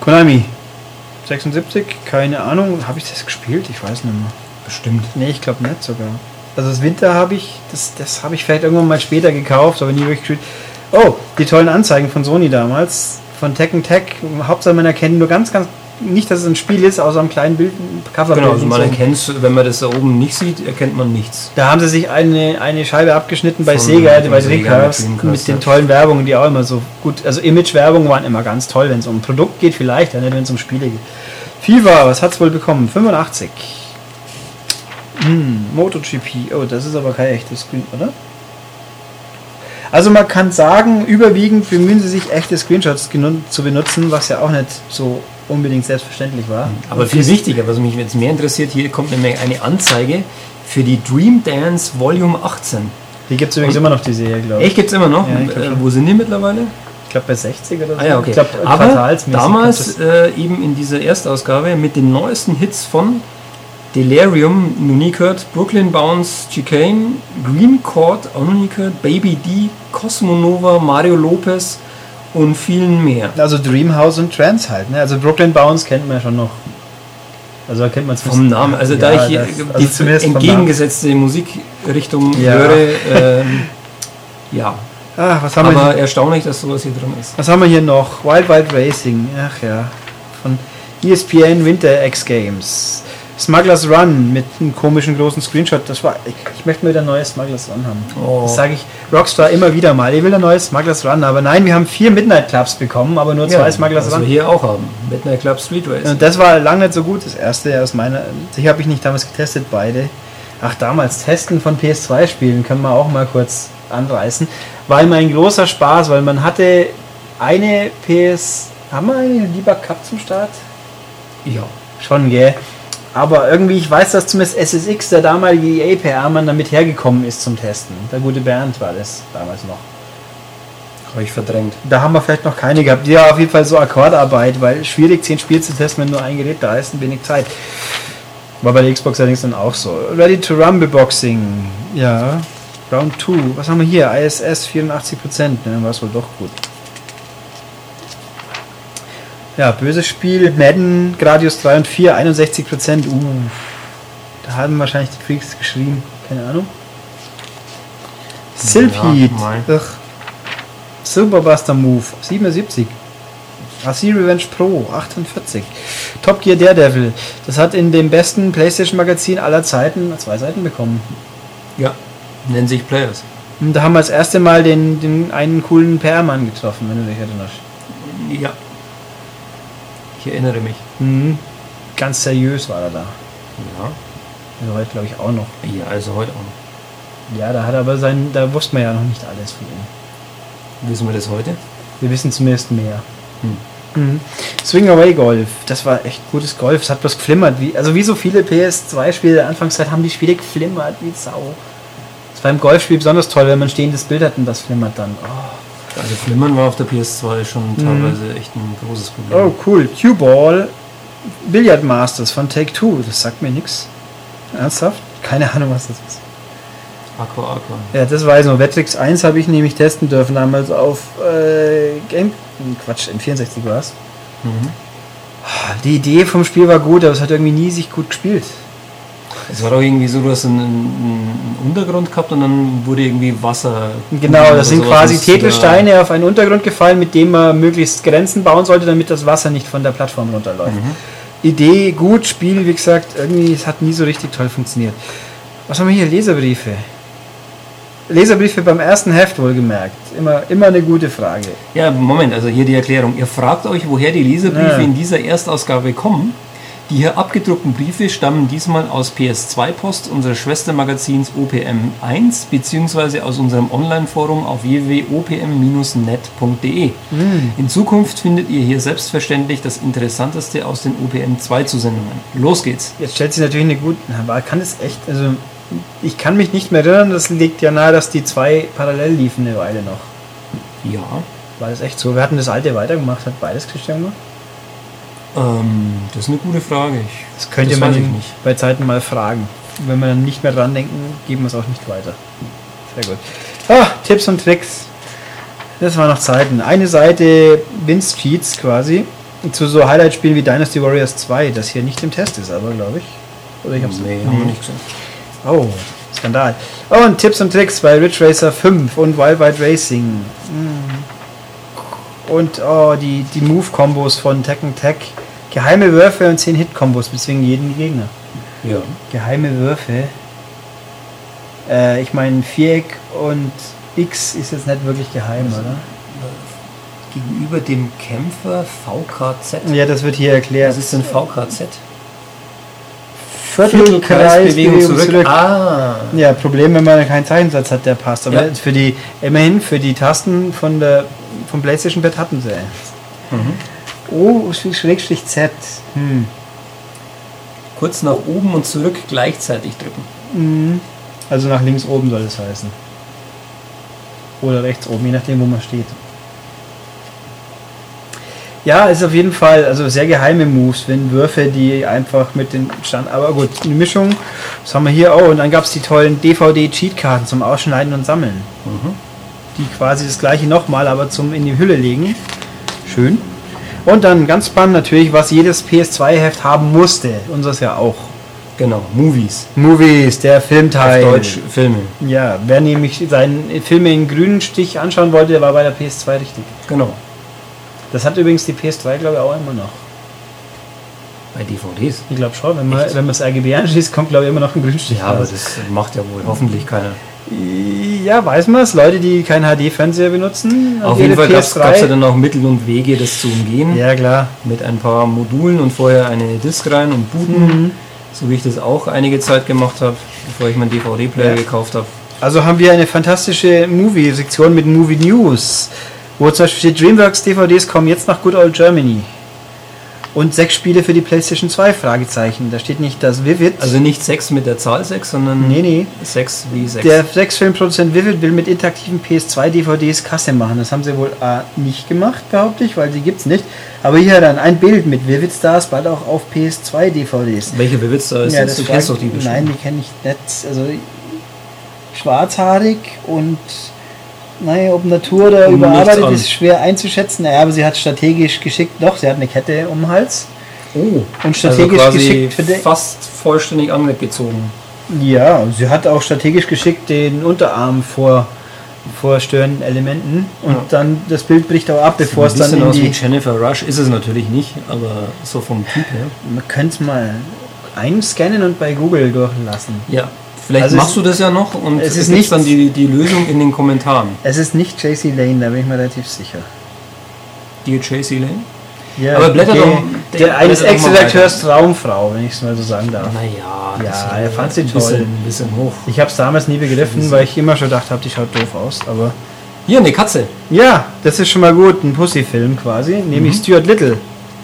Konami 76, keine Ahnung, habe ich das gespielt? Ich weiß nicht mehr. Bestimmt. Nee, ich glaube nicht sogar. Also das Winter habe ich, das, das habe ich vielleicht irgendwann mal später gekauft, aber nie wirklich gespielt. Oh, die tollen Anzeigen von Sony damals, von Tekken Tech. Hauptsache man erkennt nur ganz, ganz, nicht, dass es ein Spiel ist, außer einem kleinen Bild, Coverbild. Genau, also man erkennt, wenn man das da oben nicht sieht, erkennt man nichts. Da haben sie sich eine, eine Scheibe abgeschnitten bei Von Sega, bei Dreamcast, mit den tollen Werbungen, die auch immer so gut, also Image-Werbungen waren immer ganz toll, wenn es um ein Produkt geht vielleicht, ja nicht, wenn es um Spiele geht. FIFA, was hat es wohl bekommen? 85. Hm, MotoGP, oh, das ist aber kein echtes Screen, oder? Also man kann sagen, überwiegend bemühen sie sich echte Screenshots zu benutzen, was ja auch nicht so unbedingt selbstverständlich war. Aber viel wichtiger, was mich jetzt mehr interessiert, hier kommt nämlich eine Anzeige für die Dream Dance Volume 18. Die gibt es übrigens Und- immer noch, die Serie, glaube ich. Echt, gibt's immer noch? Ja, äh, wo sind die mittlerweile? Ich glaube bei 60 oder so. Ah ja, okay. Ich glaube, Aber damals äh, eben in dieser Erstausgabe mit den neuesten Hits von Delirium, noch nie gehört, Brooklyn Bounce, Chicane, Green Chord, auch noch nie gehört, Baby D, Cosmonova, Mario Lopez und vielen mehr. Also Dreamhouse und Trance halt. Ne? Also Brooklyn Bounce kennt man ja schon noch. Also kennt man Vom Namen, also da ich hier das- die also entgegengesetzte Musikrichtung Ja. höre, ähm, ja. Ah, was haben wir Aber hier? erstaunlich, dass sowas hier drin ist. Was haben wir hier noch? Wild Wild Racing. Ach ja. Von ESPN Winter X Games. Smugglers Run mit einem komischen großen Screenshot. Das war. Ich, ich möchte mal wieder ein neues Smugglers Run haben. Oh. Das sage ich Rockstar immer wieder mal. Ich will ein neues Smugglers Run, aber nein, wir haben vier Midnight Clubs bekommen, aber nur zwei Smugglers was Run. wir hier auch haben. Midnight Club Street Race. Und das war lange nicht so gut, das erste aus meiner. Die habe ich nicht damals getestet, beide. Ach, damals Testen von PS2-Spielen können wir auch mal kurz anreißen. War immer ein großer Spaß, weil man hatte eine PS. Haben wir eine Debug Cup zum Start? Ja. Schon, gell? Aber irgendwie, ich weiß, dass zumindest SSX, der damalige EA-PR-Mann, damit hergekommen ist zum Testen. Der gute Bernd war das damals noch. Habe ich verdrängt. Da haben wir vielleicht noch keine gehabt. Ja, auf jeden Fall so Akkordarbeit, weil schwierig, 10 Spiele zu testen, wenn nur ein Gerät da ist und wenig Zeit. War bei der Xbox allerdings dann auch so. Ready to Rumble Boxing. Ja. Round 2. Was haben wir hier? ISS 84%. Ne, war es wohl doch gut. Ja, böses Spiel. Madden, Gradius 3 und 4, 61%. Uh. Da haben wahrscheinlich die Freaks geschrieben. Keine Ahnung. Mein. Ugh. Silverbuster Move 77. AC Revenge Pro 48. Top Gear Daredevil. Das hat in dem besten PlayStation Magazin aller Zeiten zwei Seiten bekommen. Ja. Nennen sich Players. Und da haben wir das erste Mal den, den einen coolen PR-Mann getroffen, wenn du dich erinnerst. Ja. Ich erinnere mich. Mhm. Ganz seriös war er da. Ja. Also heute glaube ich auch noch. Ja, also heute auch noch. Ja, da hat er aber sein, da wusste man ja noch nicht alles von ihm. Wissen wir das heute? Wir wissen zumindest mehr. Hm. Mhm. Swing Away Golf, das war echt gutes Golf. Es hat bloß geflimmert. Wie, also wie so viele PS2-Spiele der Anfangszeit haben die Spiele geflimmert wie Sau. Das war im Golfspiel besonders toll, wenn man stehendes Bild hat und das flimmert dann. Oh, Also Flimmern war auf der PS2 schon teilweise echt ein großes Problem. oh cool. Cue-Ball Billiard Masters von Take Two. Das sagt mir nichts. Ernsthaft? Keine Ahnung, was das ist. Aqua Aqua. Ja, das weiß ich noch. Vetrix 1 habe ich nämlich testen dürfen damals auf äh, Game. Quatsch, N64 war es. Mhm. Die Idee vom Spiel war gut, aber es hat irgendwie nie sich gut gespielt. Es war doch irgendwie so, du hast einen, einen Untergrund gehabt und dann wurde irgendwie Wasser. Genau, das sind quasi da- Tetelsteine auf einen Untergrund gefallen, mit dem man möglichst Grenzen bauen sollte, damit das Wasser nicht von der Plattform runterläuft. Mhm. Idee gut, Spiel, wie gesagt, irgendwie, es hat nie so richtig toll funktioniert. Was haben wir hier? Leserbriefe. Leserbriefe beim ersten Heft wohlgemerkt. Immer, immer eine gute Frage. Ja, Moment, also hier die Erklärung. Ihr fragt euch, woher die Leserbriefe Ja. in dieser Erstausgabe kommen. Die hier abgedruckten Briefe stammen diesmal aus PS2-Post unseres Schwestermagazins OPM1 beziehungsweise aus unserem Online-Forum auf www.opm-net.de. In Zukunft findet ihr hier selbstverständlich das Interessanteste aus den OPM2-Zusendungen. Los geht's! Jetzt stellt sich natürlich eine gute. War, kann es echt. Also, ich kann mich nicht mehr erinnern, das liegt ja nahe, dass die zwei parallel liefen eine Weile noch. Ja, War das echt so? Wir hatten das alte weitergemacht, hat beides Christian gemacht? Ähm, das ist eine gute Frage. Ich, Das könnte das man bei Zeiten mal fragen. Wenn wir dann nicht mehr dran denken, geben wir es auch nicht weiter. Sehr gut. Ah, Tipps und Tricks. Das waren noch Zeiten. Eine Seite Vince Cheats quasi zu so Highlight-Spielen wie Dynasty Warriors 2, das hier nicht im Test ist, aber glaube ich. Oder ich hab's Nee, haben wir nicht gesehen. Oh, Skandal. Oh, und Tipps und Tricks bei Ridge Racer 5 und Wild Wild Racing. Mm. Und oh, die, die Move-Kombos von Tekken Tech. Geheime Würfe und 10 Hit-Kombos bezwingen jeden Gegner. Ja. Geheime Würfe. Äh, ich meine, Viereck und X ist jetzt nicht wirklich geheim, oder? Gegenüber dem Kämpfer VKZ. Ja, das wird hier erklärt. Was ist denn VKZ? Viertelkreisbewegung zurück. Ah. Ja, Problem, wenn man keinen Zeichensatz hat, der passt. Aber Ja. für die, immerhin für die Tasten von der, vom PlayStation Pad hatten sie. Mhm. Oh, Schrägstrich Z. Hm. Kurz nach oben und zurück gleichzeitig drücken. Mhm. Also nach links oben soll es heißen. Oder rechts oben, je nachdem, wo man steht. Ja, ist auf jeden Fall, also sehr geheime Moves, wenn Würfe, die einfach mit den Stand. Aber gut, eine Mischung, das haben wir hier auch. Und dann gab es die tollen DVD-Cheatkarten zum Ausschneiden und Sammeln. Mhm. Die quasi das gleiche nochmal, aber zum in die Hülle legen. Schön. Und dann ganz spannend natürlich, was jedes PS2-Heft haben musste. Unseres ja auch. Genau, Movies. Movies, der Filmteil. Auf Deutsch Filme. Ja, wer nämlich seinen Filme in grünen Stich anschauen wollte, der war bei der PS2 richtig. Genau. Das hat übrigens die PS3, glaube ich, auch immer noch. Bei DVDs. Ich glaube schon, wenn man, Echt? wenn man das RGB anschließt, kommt, glaube ich, immer noch ein Grünstich Ja, aber das macht ja wohl hoffentlich keiner. Ja, weiß man es. Leute, die keinen HD-Fernseher benutzen. Auf ihre jeden Fall gab es PS3. ja dann auch Mittel und Wege, das zu umgehen. Ja, klar. Mit ein paar Modulen und vorher eine Disk rein und booten. Mhm. So wie ich das auch einige Zeit gemacht habe, bevor ich meinen DVD-Player Ja. gekauft habe. Also haben wir eine fantastische Movie-Sektion mit Movie News, wo zum Beispiel steht, DreamWorks DVDs kommen jetzt nach Good Old Germany. Und sechs Spiele für die PlayStation 2, Fragezeichen. Da steht nicht das Vivid. Also nicht 6 mit der Zahl 6, sondern nee, nee. 6 wie 6. Der Sechs-Filmproduzent Vivid will mit interaktiven PS2-DVDs Kasse machen. Das haben sie wohl A, nicht gemacht, behaupte ich, weil sie gibt's nicht. Aber hier dann ein Bild mit Vivid Stars, bald auch auf PS2-DVDs. Welche da ist Ja, das? Du kennst doch die bestimmt. Nein, die kenne ich nicht. Also schwarzhaarig und naja, ob Natur oder Und überarbeitet ist schwer einzuschätzen. Naja, aber sie hat strategisch geschickt, doch, sie hat eine Kette um den Hals. Oh, Und strategisch also geschickt für den- fast vollständig angezogen. Ja, sie hat auch strategisch geschickt den Unterarm vor, vor störenden Elementen und Ja. dann das Bild bricht auch ab, bevor es dann in aus wie. Jennifer Rush, ist es natürlich nicht, aber so vom Typ her. Man könnte es mal einscannen und bei Google durchlassen. Ja, vielleicht Also machst du das ja noch und es ist nicht- dann die, die Lösung in den Kommentaren. Es ist nicht JC Lane, da bin ich mir relativ sicher. Dear JC Lane? Ja, Aber blätter okay. doch- Der eines Ex-Redakteurs Traumfrau, wenn ich es mal so sagen darf. Naja, Ja, er fand sie toll. ein bisschen hoch. Ich habe es damals nie begriffen, weil ich immer schon gedacht habe, die schaut doof aus. Aber Hier, eine Katze. ja, das ist schon mal gut, ein Pussy-Film quasi, nämlich Mhm. Stuart Little.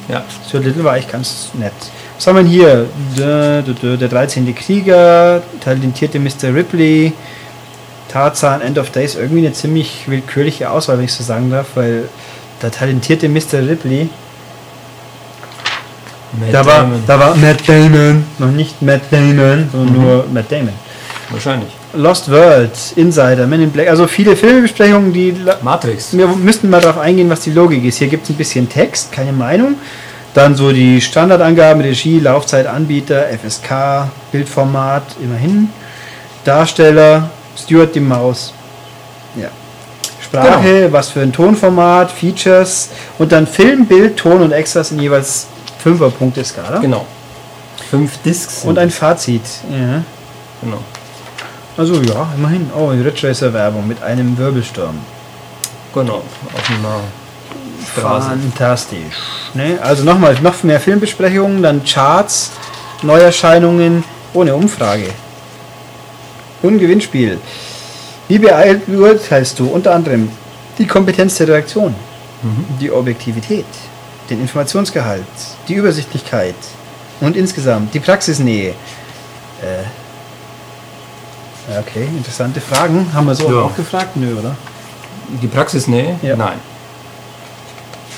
Ja, Stuart Little war eigentlich ganz nett. Was haben wir denn hier? Der, der, der 13. Krieger, talentierte Mr. Ripley, Tarzan, End of Days, irgendwie eine ziemlich willkürliche Auswahl, wenn ich so sagen darf, weil der talentierte Mr. Ripley, Matt da war, Damon. da war Matt Damon, noch nicht Matt Damon, sondern Mhm. nur Matt Damon. Wahrscheinlich. Lost World, Insider, Men in Black, also viele Filmebesprechungen, die Matrix. wir müssten mal darauf eingehen, was die Logik ist. Hier gibt es ein bisschen Text, keine Meinung. Dann so die Standardangaben, Regie, Laufzeit, Anbieter, FSK, Bildformat, immerhin. Darsteller, Stuart die Maus. Ja. Sprache, was für ein Tonformat, Features und dann Film, Bild, Ton und Extras in jeweils 5er Punkte Skala. Genau. Fünf Discs. Und ein. Fazit. Ja. Genau. Also ja, immerhin. Oh, Ridge Racer Werbung mit einem Wirbelsturm. Genau. Auf einer Straße. Fantastisch. Ne? Also nochmal, noch mehr Filmbesprechungen, dann Charts, Neuerscheinungen ohne Umfrage. Und Gewinnspiel. Wie beurteilst du unter anderem die Kompetenz der Redaktion, Mhm. die Objektivität, den Informationsgehalt, die Übersichtlichkeit und insgesamt die Praxisnähe? Äh, okay, interessante Fragen. Haben wir so Ja. auch gefragt? Nö, oder? Die Praxisnähe? Ja. Nein.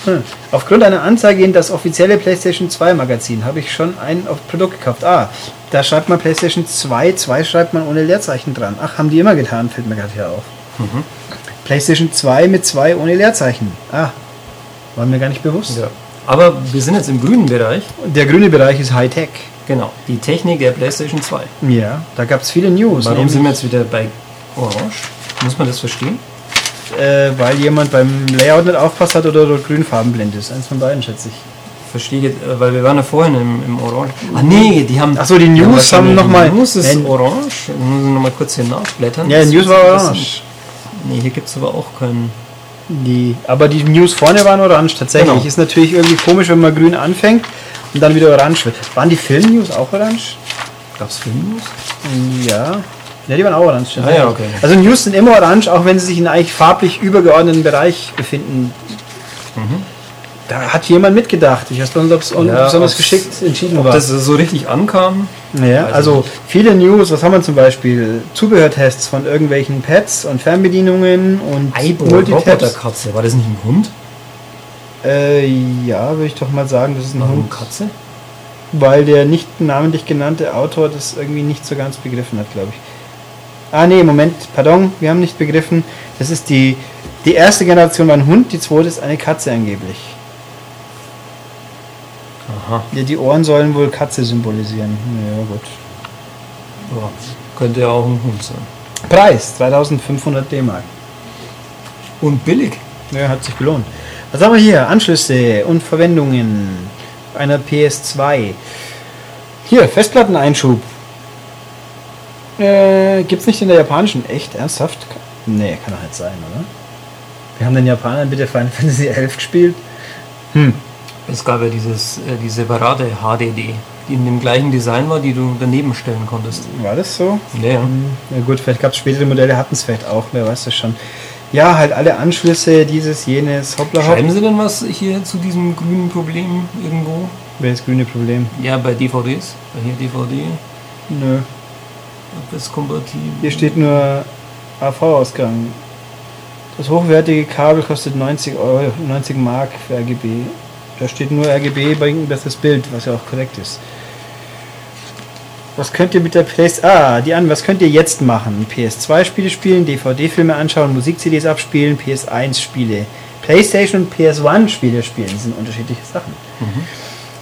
Hm. Aufgrund einer Anzeige in das offizielle PlayStation 2 Magazin habe ich schon ein Produkt gekauft. Ah, da schreibt man PlayStation 2, 2 schreibt man ohne Leerzeichen dran. Ach, haben die immer getan, fällt mir gerade hier auf. Mhm. PlayStation 2 mit 2 ohne Leerzeichen. Ah, war mir gar nicht bewusst. Ja. Aber wir sind jetzt im grünen Bereich. Der grüne Bereich ist Hightech. Genau. Die Technik der PlayStation 2. Ja, da gab es viele News. Warum sind wir jetzt wieder bei Orange? Muss man das verstehen? Äh, weil jemand beim Layout nicht aufpasst hat oder dort grünfarbenblind ist. Eins von beiden, schätze ich. Verstehe äh, weil wir waren ja vorhin im, im Orange. Ah nee, die haben. Ach so, die News haben noch mal- Die News ist Nein. orange. Ich muss noch mal kurz hier nachblättern. Ja, Das News war orange. Nee, hier gibt es aber auch keinen. Die, aber die News vorne waren orange tatsächlich. Genau. Ist natürlich irgendwie komisch, wenn man grün anfängt und dann wieder orange wird. Waren die Film-News auch orange? Gab es Film-News? Ja. Ja, die waren auch orange. Ah ja, okay. Also News sind immer orange, auch wenn sie sich in einem eigentlich farblich übergeordneten Bereich befinden. Mhm. Da hat jemand mitgedacht. Ich weiß nicht, ob es Ja, besonders geschickt entschieden Ob war. das so richtig ankam? Ja, also ich viele News, was haben wir zum Beispiel? Zubehörtests von irgendwelchen Pads und Fernbedienungen und Multitabs. Roboterkatze. War das nicht ein Hund? Äh, ja, würde ich doch mal sagen, das ist ein Warum Hund, Katze? weil der nicht namentlich genannte Autor das irgendwie nicht so ganz begriffen hat, glaube ich. Ah, nee, Moment, pardon, wir haben nicht begriffen. Das ist die, die erste Generation war ein Hund, die zweite ist eine Katze angeblich. Aha. Ja, die Ohren sollen wohl Katze symbolisieren. Ja, gut. Ja, könnte ja auch ein Hund sein. Preis 3500 D-Mark. Und billig. Ja, hat sich gelohnt. Was haben wir hier? Anschlüsse und Verwendungen einer PS2. Hier, Festplatteneinschub. Äh, gibt's nicht in der japanischen? Echt? Ernsthaft? Nee, kann nicht sein, oder? Wir haben den Japanern bitte Final Fantasy 11 gespielt. Hm. Es gab ja dieses, äh, die separate HDD, die in dem gleichen Design war, die du daneben stellen konntest. War das so? Ja, ja. Hm, Ja gut, vielleicht gab es spätere Modelle, hatten es vielleicht auch, wer weiß das schon. Ja, halt alle Anschlüsse, dieses, jenes, hoppla hopp. Schreiben Sie denn was hier zu diesem grünen Problem irgendwo? Welches grüne Problem? Ja, bei DVDs. Bei hier DVD. Nö. Abwärtskompatibel. Hier steht nur AV-Ausgang. Das hochwertige Kabel kostet 90 Euro, 90 Mark für RGB. Da steht nur RGB bei ein besseres Bild, was ja auch korrekt ist. Was könnt ihr mit der PlayStation... Ah, die an, was könnt ihr jetzt machen? PS2-Spiele spielen, DVD-Filme anschauen, Musik-CDs abspielen, PS1-Spiele. PlayStation und PS1-Spiele spielen, das sind unterschiedliche Sachen.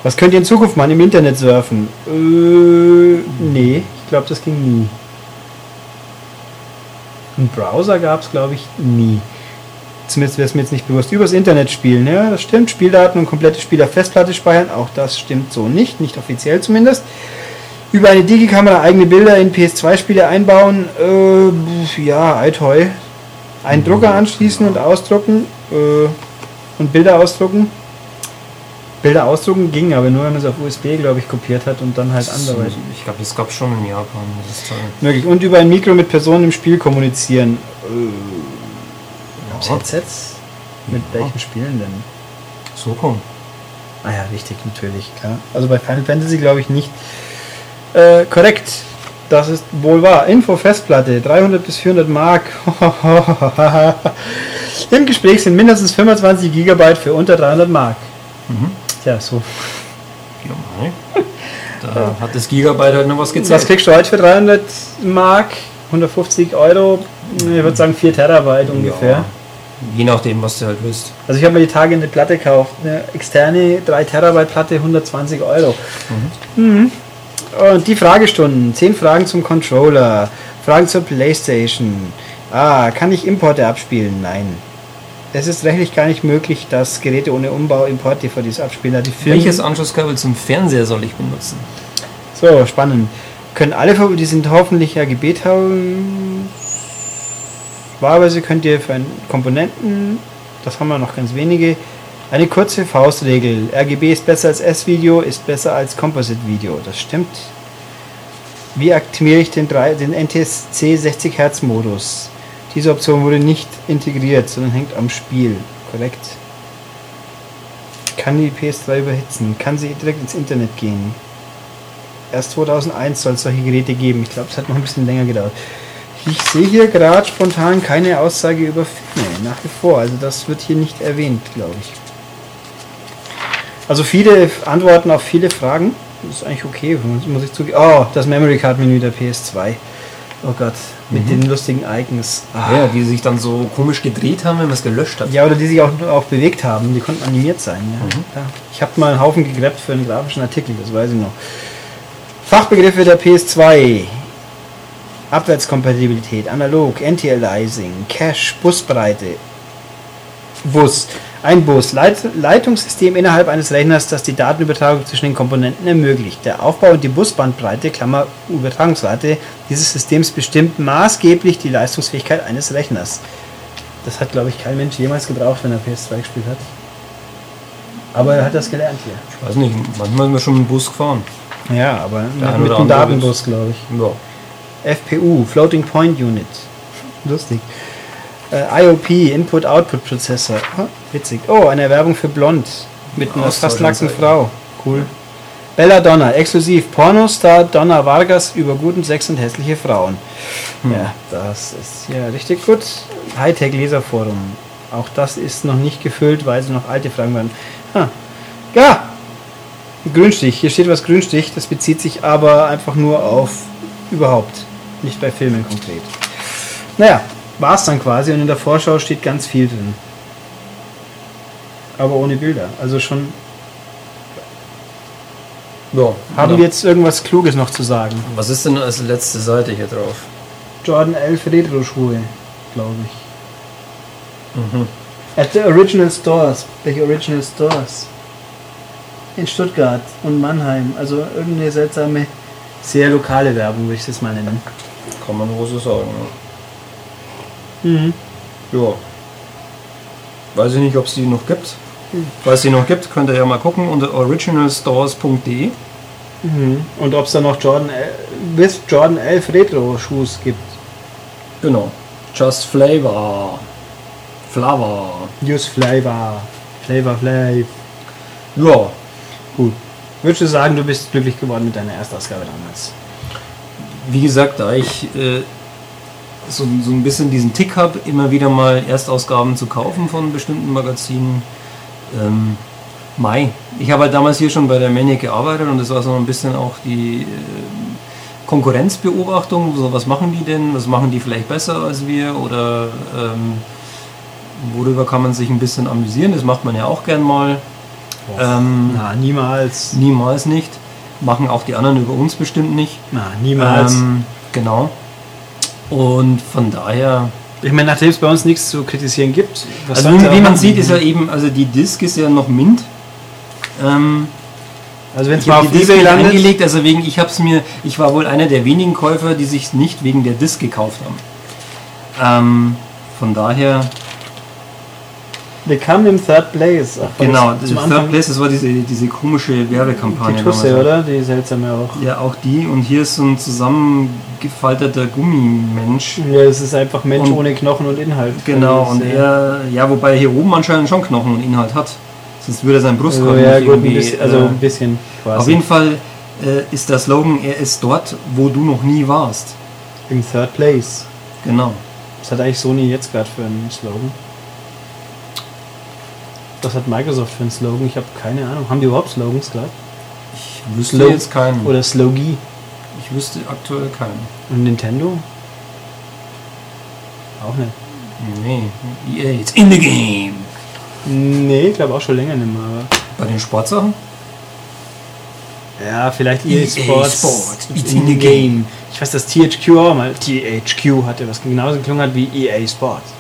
Was könnt ihr in Zukunft machen? Im Internet surfen? Äh, nee, ich glaube, das ging nie. Einen Browser gab es, glaube ich, nie. Zumindest wäre es mir jetzt nicht bewusst. Übers Internet spielen, ja, das stimmt. Spieldaten und komplette Spiele auf Festplatte speichern, auch das stimmt so nicht, nicht offiziell zumindest. Über eine Digikamera eigene Bilder in PS2-Spiele einbauen, äh, ja, ei toi. Einen Drucker anschließen und ausdrucken äh, und Bilder ausdrucken. Bilder ausdrucken ging aber nur, wenn man es auf USB, glaube ich, kopiert hat und dann halt andere. Ich glaube, das gab schon in Japan. Das Teil. Möglich. Und über ein Mikro mit Personen im Spiel kommunizieren. Äh, gab's Ja. Headsets? Mit Ja. welchen Spielen denn? So komm. Ah ja, richtig, natürlich, klar. Also bei Final Fantasy glaube ich nicht. Äh, korrekt. Das ist wohl wahr. Info Festplatte, 300 bis 400 Mark. Im Gespräch sind mindestens 25 Gigabyte für unter 300 Mark. Mhm. Tja, so. Ja, mei. Da hat das Gigabyte halt noch was Was gezählt. kriegst du heute für 300 Mark? 150 Euro? Ich würde sagen 4 Terabyte ungefähr. Ja, je nachdem, was du halt willst. Also ich habe mir die Tage eine Platte gekauft, eine externe 3 Terabyte Platte, 120 Euro. Mhm. Und die Fragestunden, 10 Fragen zum Controller, Fragen zur Playstation. Ah, kann ich Importe abspielen? Nein. Es ist rechtlich gar nicht möglich, dass Geräte ohne Umbau Import-DVDs abspielen. Da die Firmen- Welches Anschlusskabel zum Fernseher soll ich benutzen? So, spannend. Können alle, die sind hoffentlich RGB-Tauen. Wahlweise könnt ihr für einen Komponenten, das haben wir noch ganz wenige, eine kurze Faustregel. RGB ist besser als S-Video, ist besser als Composite-Video. Das stimmt. Wie aktiviere ich den, 3 den NTSC 60 Hertz Modus? Diese Option wurde nicht integriert, sondern hängt am Spiel. Korrekt. Kann die PS2 überhitzen? Kann sie direkt ins Internet gehen? Erst 2001 soll es solche Geräte geben. Ich glaube, es hat noch ein bisschen länger gedauert. Ich sehe hier gerade spontan keine Aussage über Filme, nach wie vor. Also das wird hier nicht erwähnt, glaube ich. Also viele Antworten auf viele Fragen. Das ist eigentlich okay, muss ich. Oh, das Memory Card Menü der PS2. Oh Gott, mit den lustigen Icons. Ah. Ja, die sich dann so komisch gedreht haben, wenn man es gelöscht hat. Ja, oder die sich auch, auch bewegt haben. Die konnten animiert sein. Ja. Mhm. Ja. Ich habe mal einen Haufen gegrappt für einen grafischen Artikel, das weiß ich noch. Fachbegriffe der PS2. Abwärtskompatibilität, Analog, Anti-Aliasing, Cache, Busbreite, Bus, ein Bus, Leit Leitungssystem innerhalb eines Rechners, das die Datenübertragung zwischen den Komponenten ermöglicht. Der Aufbau und die Busbandbreite, Klammer Übertragungsrate, dieses Systems bestimmt maßgeblich die Leistungsfähigkeit eines Rechners. Das hat, glaube ich, kein Mensch jemals gebraucht, wenn er PS2 gespielt hat. Aber er hat das gelernt hier. Ich weiß nicht, manchmal sind wir schon mit dem Bus gefahren. Ja, aber mit, mit andere Datenbus, glaube ich. Ja. FPU, Floating Point Unit. Lustig. Äh, IOP, Input-Output-Prozessor. Ah, witzig. Oh, eine Werbung für Blond. Mit einer fast nackten. Frau. Cool. Bella Donna, exklusiv. Pornostar Donna Vargas über guten Sex und hässliche Frauen. Ja, das ist ja richtig gut. Hightech Leserforum. Auch das ist noch nicht gefüllt, weil sie noch alte Fragen waren. Ah. Ja! Grünstich. Hier steht was Grünstich. Das bezieht sich aber einfach nur auf überhaupt. Nicht bei Filmen konkret. Naja, war es dann quasi und in der Vorschau steht ganz viel drin. Aber ohne Bilder. Also schon. Ja, Haben genau. wir jetzt irgendwas Kluges noch zu sagen? Was ist denn als letzte Seite hier drauf? Jordan 11 Retro-Schuhe, glaube ich. Mhm. At the Original Stores. Welche Original Stores? In Stuttgart und Mannheim. Also irgendeine seltsame, sehr lokale Werbung, würde ich jetzt mal nennen. Kann man wohl so sagen. Mhm. Ja. Weiß ich nicht, ob es die noch gibt. Falls es die noch gibt, könnt ihr ja mal gucken unter originalstores.de. Mhm. Und ob es da noch Jordan, with Jordan 11 Retro-Schuhs gibt. Genau. Just Flavor. Flavor. Use Flavor. Flavor Flav. Ja. Gut. Würdest du sagen, du bist glücklich geworden mit deiner Erstausgabe damals? Wie gesagt, da ich äh, so, so ein bisschen diesen Tick habe, immer wieder mal Erstausgaben zu kaufen von bestimmten Magazinen. Ähm, Mai. Ich habe halt damals hier schon bei der Maniac gearbeitet und das war so ein bisschen auch die äh, Konkurrenzbeobachtung. So, was machen die denn? Was machen die vielleicht besser als wir? Oder ähm, worüber kann man sich ein bisschen amüsieren? Das macht man ja auch gern mal. Ähm, Na, niemals. Niemals nicht. Machen auch die anderen über uns bestimmt nicht. Na, niemals. Ähm, genau. Und von daher, ich meine, nachdem es bei uns nichts zu kritisieren gibt, also wie, wie man sieht, ist ja eben, also die Disk ist ja noch mint. Ähm, Also wenn es mal auf die eBay landet, eingelegt, also wegen, ich habe es mir, ich war wohl einer der wenigen Käufer, die sich nicht wegen der Disk gekauft haben. Ähm, von daher, wir kamen im Third Place. Ach, genau, Third Anfang Place, das war diese, diese komische Werbekampagne. die Tusse, oder? Die seltsame auch. Ja, auch die. Und hier ist so ein zusammengefalteter Gummimensch. Ja, es ist einfach Mensch Und- ohne Knochen und Inhalt. Genau, und er, ja, wobei er hier oben anscheinend schon Knochen und Inhalt hat. Sonst würde er sein Brustkorb also, ja, gut, ein bisschen, also äh, ein bisschen quasi. auf jeden Fall äh, ist der Slogan, er ist dort, wo du noch nie warst. Im Third Place. Genau. Was hat eigentlich Sony jetzt gerade für einen Slogan? Was hat Microsoft für einen Slogan? Ich habe keine Ahnung. Haben die überhaupt Slogans gerade? Ich wüsste Slog- jetzt keinen. Oder Slogie? ich wüsste aktuell keinen. Und Nintendo? Auch nicht. Nee, EA, it's in the game. Nee, ich glaube auch schon länger nicht mehr. Aber Bei den Sportsachen? ja, vielleicht EA EA Sports. Sports, It's in the game. Ich weiß, dass THQ auch mal THQ hatte, was genauso geklungen hat wie EA Sports.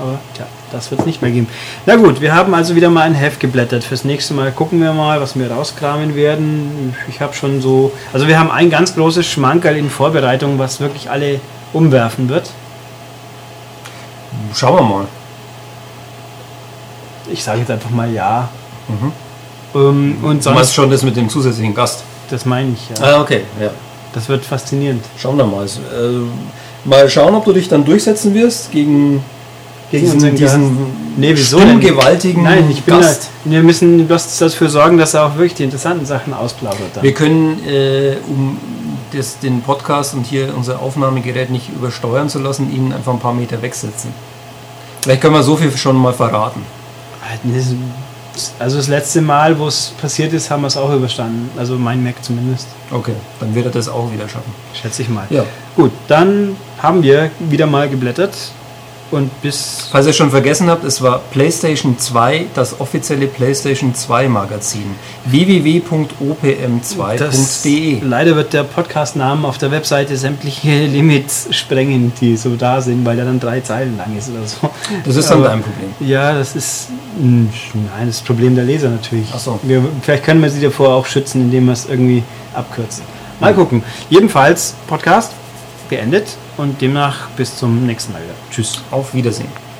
Aber tja, das wird es nicht mehr geben. Na gut, wir haben also wieder mal ein Heft geblättert. Fürs nächste Mal gucken wir mal, was wir rauskramen werden. Ich habe schon so. Also wir haben ein ganz großes Schmankerl in Vorbereitung, was wirklich alle umwerfen wird. Schauen wir mal. Ich sage jetzt einfach mal ja. Mhm. Ähm, und Du meinst sonst, schon das mit dem zusätzlichen Gast? das meine ich ja. Ah, okay, ja. Das wird faszinierend. Schauen wir mal. Also, mal schauen, ob du dich dann durchsetzen wirst gegen, Gegen diesen, unseren diesen Nee, wieso stimmgewaltigen Nein, ich bin Gast. da, wir müssen bloß dafür sorgen, dass er auch wirklich die interessanten Sachen ausplaudert. Dann. Wir können, äh, um das, den Podcast und hier unser Aufnahmegerät nicht übersteuern zu lassen, ihn einfach ein paar Meter wegsetzen. Vielleicht können wir so viel schon mal verraten. Also das letzte Mal, wo es passiert ist, haben wir es auch überstanden. Also mein Mac zumindest, Okay, dann wird er das auch wieder schaffen. schätze ich mal. Ja. Gut, dann haben wir wieder mal geblättert und bis Falls ihr schon vergessen habt, es war PlayStation 2, das offizielle PlayStation 2 Magazin. www.opm2.de. leider wird der Podcast-Namen auf der Webseite sämtliche Limits sprengen, die so da sind, weil der dann drei Zeilen lang ist oder so. Das ist dann Aber- dein Problem. Ja, das ist nein, das Problem der Leser natürlich. Ach so. Wir, vielleicht können wir sie davor auch schützen, indem wir es irgendwie abkürzen. Mal gucken. Jedenfalls Podcast beendet und demnach bis zum nächsten Mal wieder. Tschüss. Auf Wiedersehen.